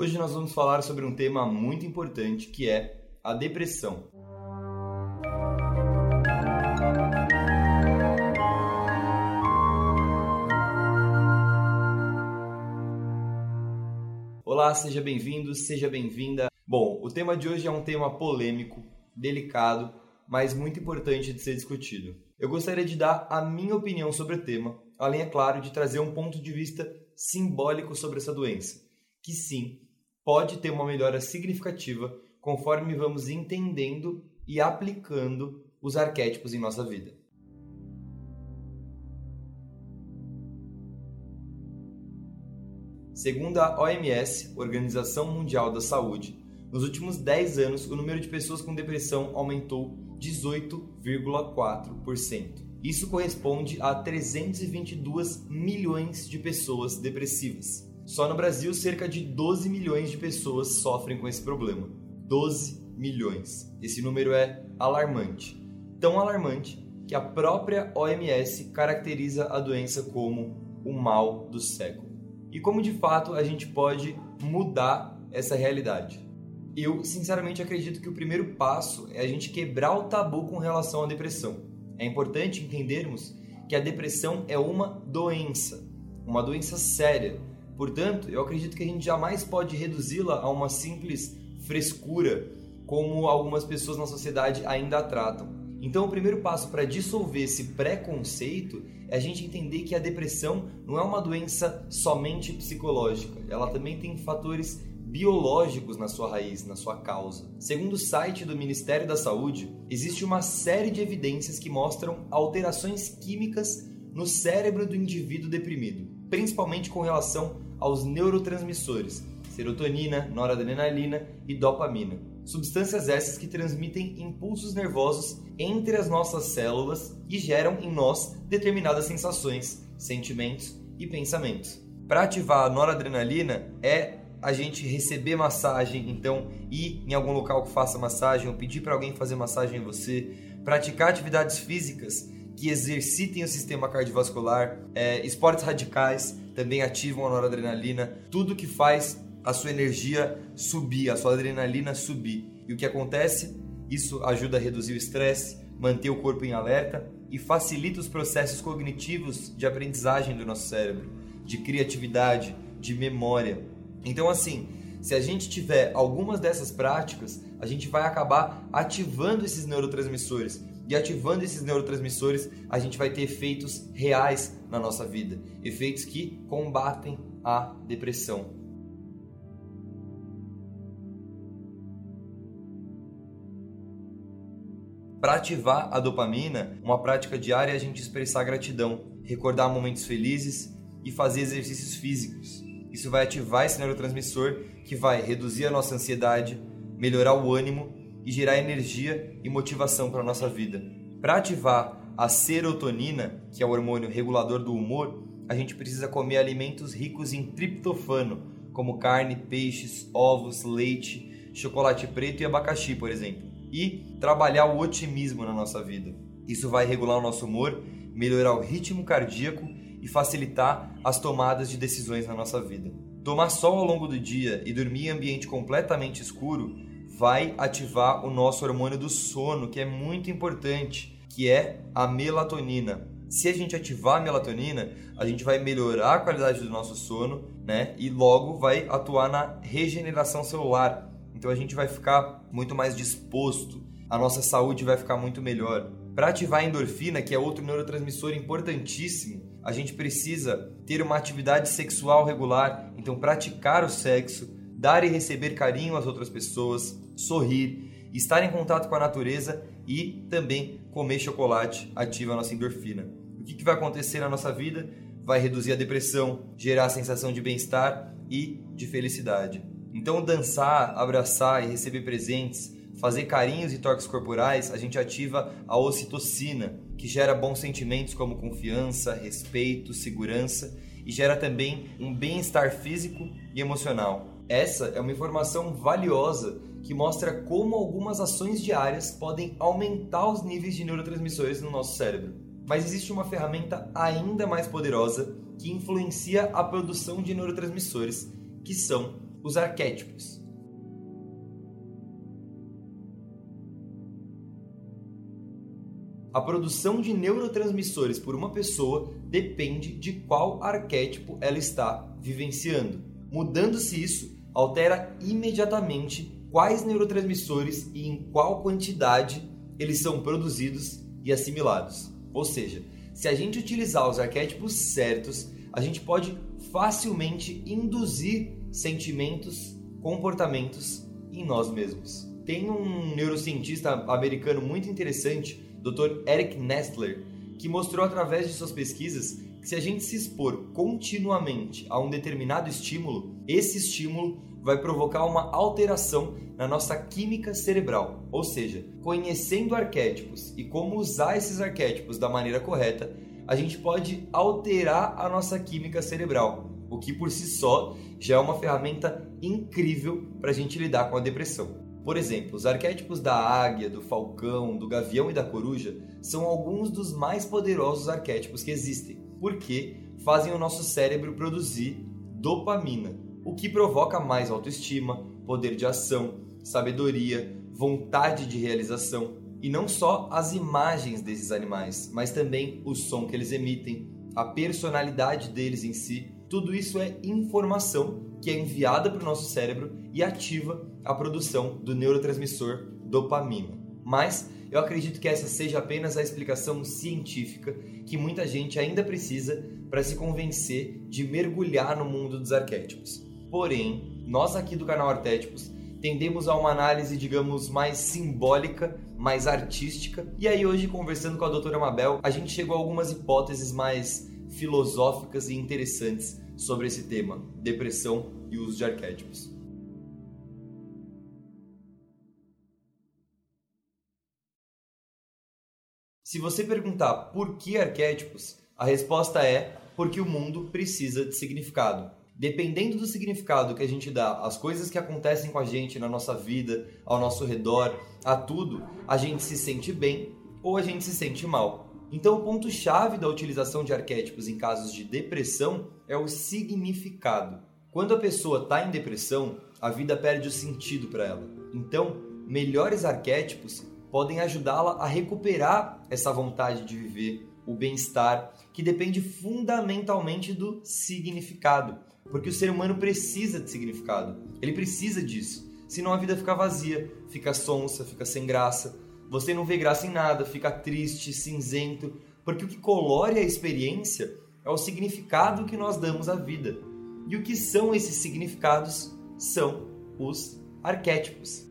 Hoje nós vamos falar sobre um tema muito importante que é a depressão. Olá, seja bem-vindo, seja bem-vinda. Bom, o tema de hoje é um tema polêmico, delicado, mas muito importante de ser discutido. Eu gostaria de dar a minha opinião sobre o tema, além, é claro, de trazer um ponto de vista simbólico sobre essa doença, que sim, pode ter uma melhora significativa conforme vamos entendendo e aplicando os arquétipos em nossa vida. Segundo a OMS, Organização Mundial da Saúde, nos últimos 10 anos o número de pessoas com depressão aumentou 18,4%. Isso corresponde a 322 milhões de pessoas depressivas. Só no Brasil, cerca de 12 milhões de pessoas sofrem com esse problema. 12 milhões. Esse número é alarmante. Tão alarmante que a própria OMS caracteriza a doença como o mal do século. E como de fato a gente pode mudar essa realidade? Eu sinceramente acredito que o primeiro passo é a gente quebrar o tabu com relação à depressão. É importante entendermos que a depressão é uma doença, uma doença séria Portanto, eu acredito que a gente jamais pode reduzi-la a uma simples frescura, como algumas pessoas na sociedade ainda a tratam. Então, o primeiro passo para dissolver esse preconceito é a gente entender que a depressão não é uma doença somente psicológica, ela também tem fatores biológicos na sua raiz, na sua causa. Segundo o site do Ministério da Saúde, existe uma série de evidências que mostram alterações químicas no cérebro do indivíduo deprimido, principalmente com relação aos neurotransmissores serotonina, noradrenalina e dopamina. Substâncias essas que transmitem impulsos nervosos entre as nossas células e geram em nós determinadas sensações, sentimentos e pensamentos. Para ativar a noradrenalina é a gente receber massagem, então ir em algum local que faça massagem ou pedir para alguém fazer massagem em você, praticar atividades físicas que exercitem o sistema cardiovascular, é, esportes radicais também ativam a noradrenalina, tudo que faz a sua energia subir, a sua adrenalina subir. E o que acontece? Isso ajuda a reduzir o estresse, manter o corpo em alerta e facilita os processos cognitivos de aprendizagem do nosso cérebro, de criatividade, de memória. Então, assim, se a gente tiver algumas dessas práticas, a gente vai acabar ativando esses neurotransmissores e ativando esses neurotransmissores, a gente vai ter efeitos reais na nossa vida, efeitos que combatem a depressão. Para ativar a dopamina, uma prática diária é a gente expressar gratidão, recordar momentos felizes e fazer exercícios físicos. Isso vai ativar esse neurotransmissor que vai reduzir a nossa ansiedade, melhorar o ânimo e gerar energia e motivação para a nossa vida. Para ativar a serotonina, que é o hormônio regulador do humor, a gente precisa comer alimentos ricos em triptofano, como carne, peixes, ovos, leite, chocolate preto e abacaxi, por exemplo. E trabalhar o otimismo na nossa vida. Isso vai regular o nosso humor, melhorar o ritmo cardíaco e facilitar as tomadas de decisões na nossa vida. Tomar sol ao longo do dia e dormir em ambiente completamente escuro vai ativar o nosso hormônio do sono, que é muito importante, que é a melatonina. Se a gente ativar a melatonina, a gente vai melhorar a qualidade do nosso sono, né? E logo vai atuar na regeneração celular. Então a gente vai ficar muito mais disposto, a nossa saúde vai ficar muito melhor. Para ativar a endorfina, que é outro neurotransmissor importantíssimo, a gente precisa ter uma atividade sexual regular, então praticar o sexo, dar e receber carinho às outras pessoas, sorrir, estar em contato com a natureza e também comer chocolate ativa a nossa endorfina. O que, que vai acontecer na nossa vida? Vai reduzir a depressão, gerar a sensação de bem-estar e de felicidade. Então, dançar, abraçar e receber presentes, fazer carinhos e toques corporais, a gente ativa a ocitocina, que gera bons sentimentos como confiança, respeito, segurança e gera também um bem-estar físico e emocional. Essa é uma informação valiosa que mostra como algumas ações diárias podem aumentar os níveis de neurotransmissores no nosso cérebro. Mas existe uma ferramenta ainda mais poderosa que influencia a produção de neurotransmissores, que são os arquétipos. A produção de neurotransmissores por uma pessoa depende de qual arquétipo ela está vivenciando. Mudando-se isso, altera imediatamente quais neurotransmissores e em qual quantidade eles são produzidos e assimilados. Ou seja, se a gente utilizar os arquétipos certos, a gente pode facilmente induzir sentimentos, comportamentos em nós mesmos. Tem um neurocientista americano muito interessante, Dr. Eric Nestler, que mostrou através de suas pesquisas que se a gente se expor continuamente a um determinado estímulo, esse estímulo vai provocar uma alteração na nossa química cerebral. Ou seja, conhecendo arquétipos e como usar esses arquétipos da maneira correta, a gente pode alterar a nossa química cerebral, o que por si só já é uma ferramenta incrível para a gente lidar com a depressão. Por exemplo, os arquétipos da águia, do falcão, do gavião e da coruja são alguns dos mais poderosos arquétipos que existem, porque fazem o nosso cérebro produzir dopamina, o que provoca mais autoestima, poder de ação, sabedoria, vontade de realização. E não só as imagens desses animais, mas também o som que eles emitem, a personalidade deles em si. Tudo isso é informação que é enviada para o nosso cérebro e ativa a produção do neurotransmissor dopamina. Mas eu acredito que essa seja apenas a explicação científica que muita gente ainda precisa para se convencer de mergulhar no mundo dos arquétipos. Porém, nós aqui do canal Arquétipos tendemos a uma análise, digamos, mais simbólica, mais artística. E aí hoje, conversando com a doutora Mabel, a gente chegou a algumas hipóteses mais filosóficas e interessantes sobre esse tema, depressão e uso de arquétipos. Se você perguntar por que arquétipos, a resposta é porque o mundo precisa de significado. Dependendo do significado que a gente dá às coisas que acontecem com a gente na nossa vida, ao nosso redor, a tudo, a gente se sente bem ou a gente se sente mal. Então, o ponto-chave da utilização de arquétipos em casos de depressão é o significado. Quando a pessoa está em depressão, a vida perde o sentido para ela. Então, melhores arquétipos podem ajudá-la a recuperar essa vontade de viver, o bem-estar, que depende fundamentalmente do significado. Porque o ser humano precisa de significado, ele precisa disso. Senão a vida fica vazia, fica sonsa, fica sem graça você não vê graça em nada, fica triste, cinzento, porque o que colore a experiência é o significado que nós damos à vida. E o que são esses significados? São os arquétipos.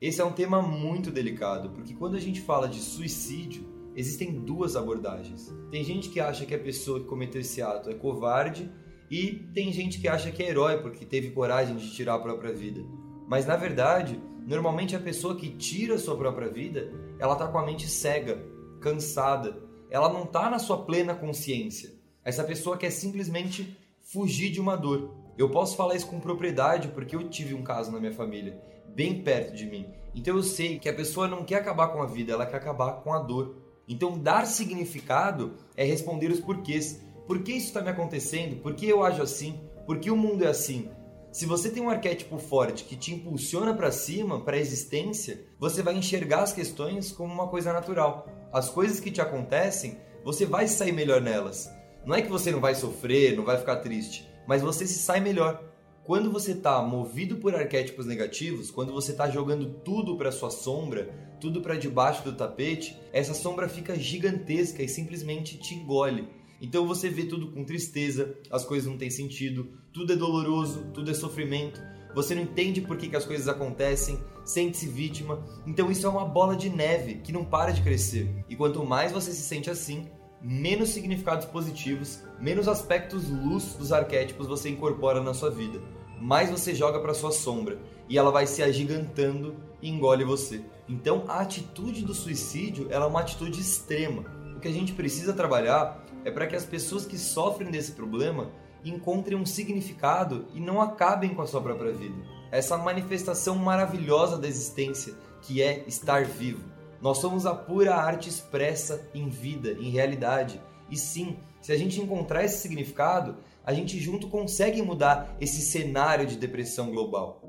Esse é um tema muito delicado, porque quando a gente fala de suicídio, existem duas abordagens. Tem gente que acha que a pessoa que cometeu esse ato é covarde e tem gente que acha que é herói porque teve coragem de tirar a própria vida. Mas na verdade, normalmente a pessoa que tira a sua própria vida, ela está com a mente cega, cansada. Ela não está na sua plena consciência. Essa pessoa quer simplesmente fugir de uma dor. Eu posso falar isso com propriedade porque eu tive um caso na minha família, bem perto de mim. Então eu sei que a pessoa não quer acabar com a vida, ela quer acabar com a dor. Então dar significado é responder os porquês. Por que isso está me acontecendo? Por que eu ajo assim? Por que o mundo é assim? Se você tem um arquétipo forte que te impulsiona para cima, para a existência, você vai enxergar as questões como uma coisa natural. As coisas que te acontecem, você vai sair melhor nelas. Não é que você não vai sofrer, não vai ficar triste, mas você se sai melhor. Quando você está movido por arquétipos negativos, quando você está jogando tudo para sua sombra, tudo para debaixo do tapete, essa sombra fica gigantesca e simplesmente te engole. Então você vê tudo com tristeza, as coisas não têm sentido, tudo é doloroso, tudo é sofrimento, você não entende por que, que as coisas acontecem, sente-se vítima. Então isso é uma bola de neve que não para de crescer. E quanto mais você se sente assim, menos significados positivos, menos aspectos luz dos arquétipos você incorpora na sua vida. Mais você joga para sua sombra e ela vai se agigantando e engole você. Então a atitude do suicídio ela é uma atitude extrema. O que a gente precisa trabalhar é para que as pessoas que sofrem desse problema encontrem um significado e não acabem com a sua própria vida. Essa manifestação maravilhosa da existência que é estar vivo. Nós somos a pura arte expressa em vida, em realidade. E sim, se a gente encontrar esse significado, a gente junto consegue mudar esse cenário de depressão global.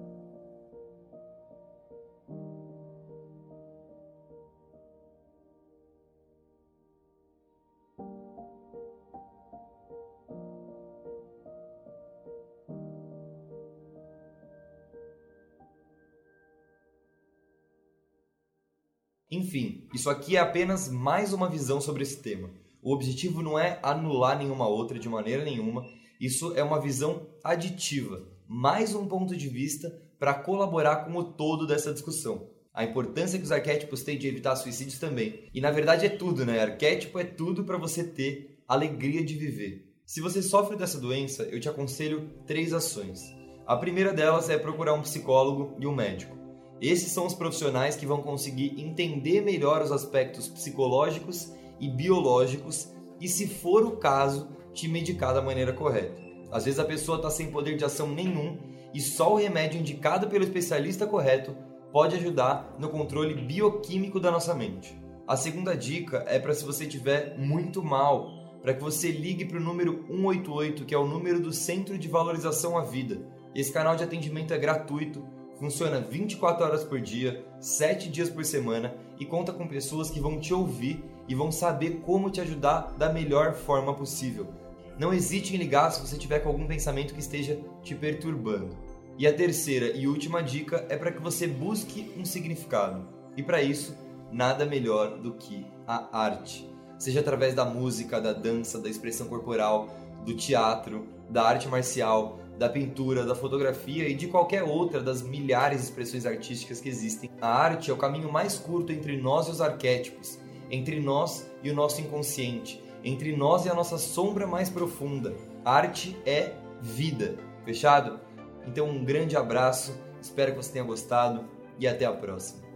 Enfim, isso aqui é apenas mais uma visão sobre esse tema. O objetivo não é anular nenhuma outra de maneira nenhuma, isso é uma visão aditiva, mais um ponto de vista para colaborar com o todo dessa discussão. A importância que os arquétipos têm de evitar suicídios também. E na verdade é tudo, né? Arquétipo é tudo para você ter alegria de viver. Se você sofre dessa doença, eu te aconselho três ações. A primeira delas é procurar um psicólogo e um médico. Esses são os profissionais que vão conseguir entender melhor os aspectos psicológicos e biológicos e, se for o caso, te medicar da maneira correta. Às vezes a pessoa está sem poder de ação nenhum e só o remédio indicado pelo especialista correto pode ajudar no controle bioquímico da nossa mente. A segunda dica é para se você estiver muito mal, para que você ligue para o número 188, que é o número do Centro de Valorização à Vida. Esse canal de atendimento é gratuito Funciona 24 horas por dia, 7 dias por semana e conta com pessoas que vão te ouvir e vão saber como te ajudar da melhor forma possível. Não hesite em ligar se você tiver com algum pensamento que esteja te perturbando. E a terceira e última dica é para que você busque um significado. E para isso, nada melhor do que a arte. Seja através da música, da dança, da expressão corporal, do teatro, da arte marcial, da pintura, da fotografia e de qualquer outra das milhares de expressões artísticas que existem. A arte é o caminho mais curto entre nós e os arquétipos, entre nós e o nosso inconsciente, entre nós e a nossa sombra mais profunda. A arte é vida. Fechado? Então, um grande abraço, espero que você tenha gostado e até a próxima.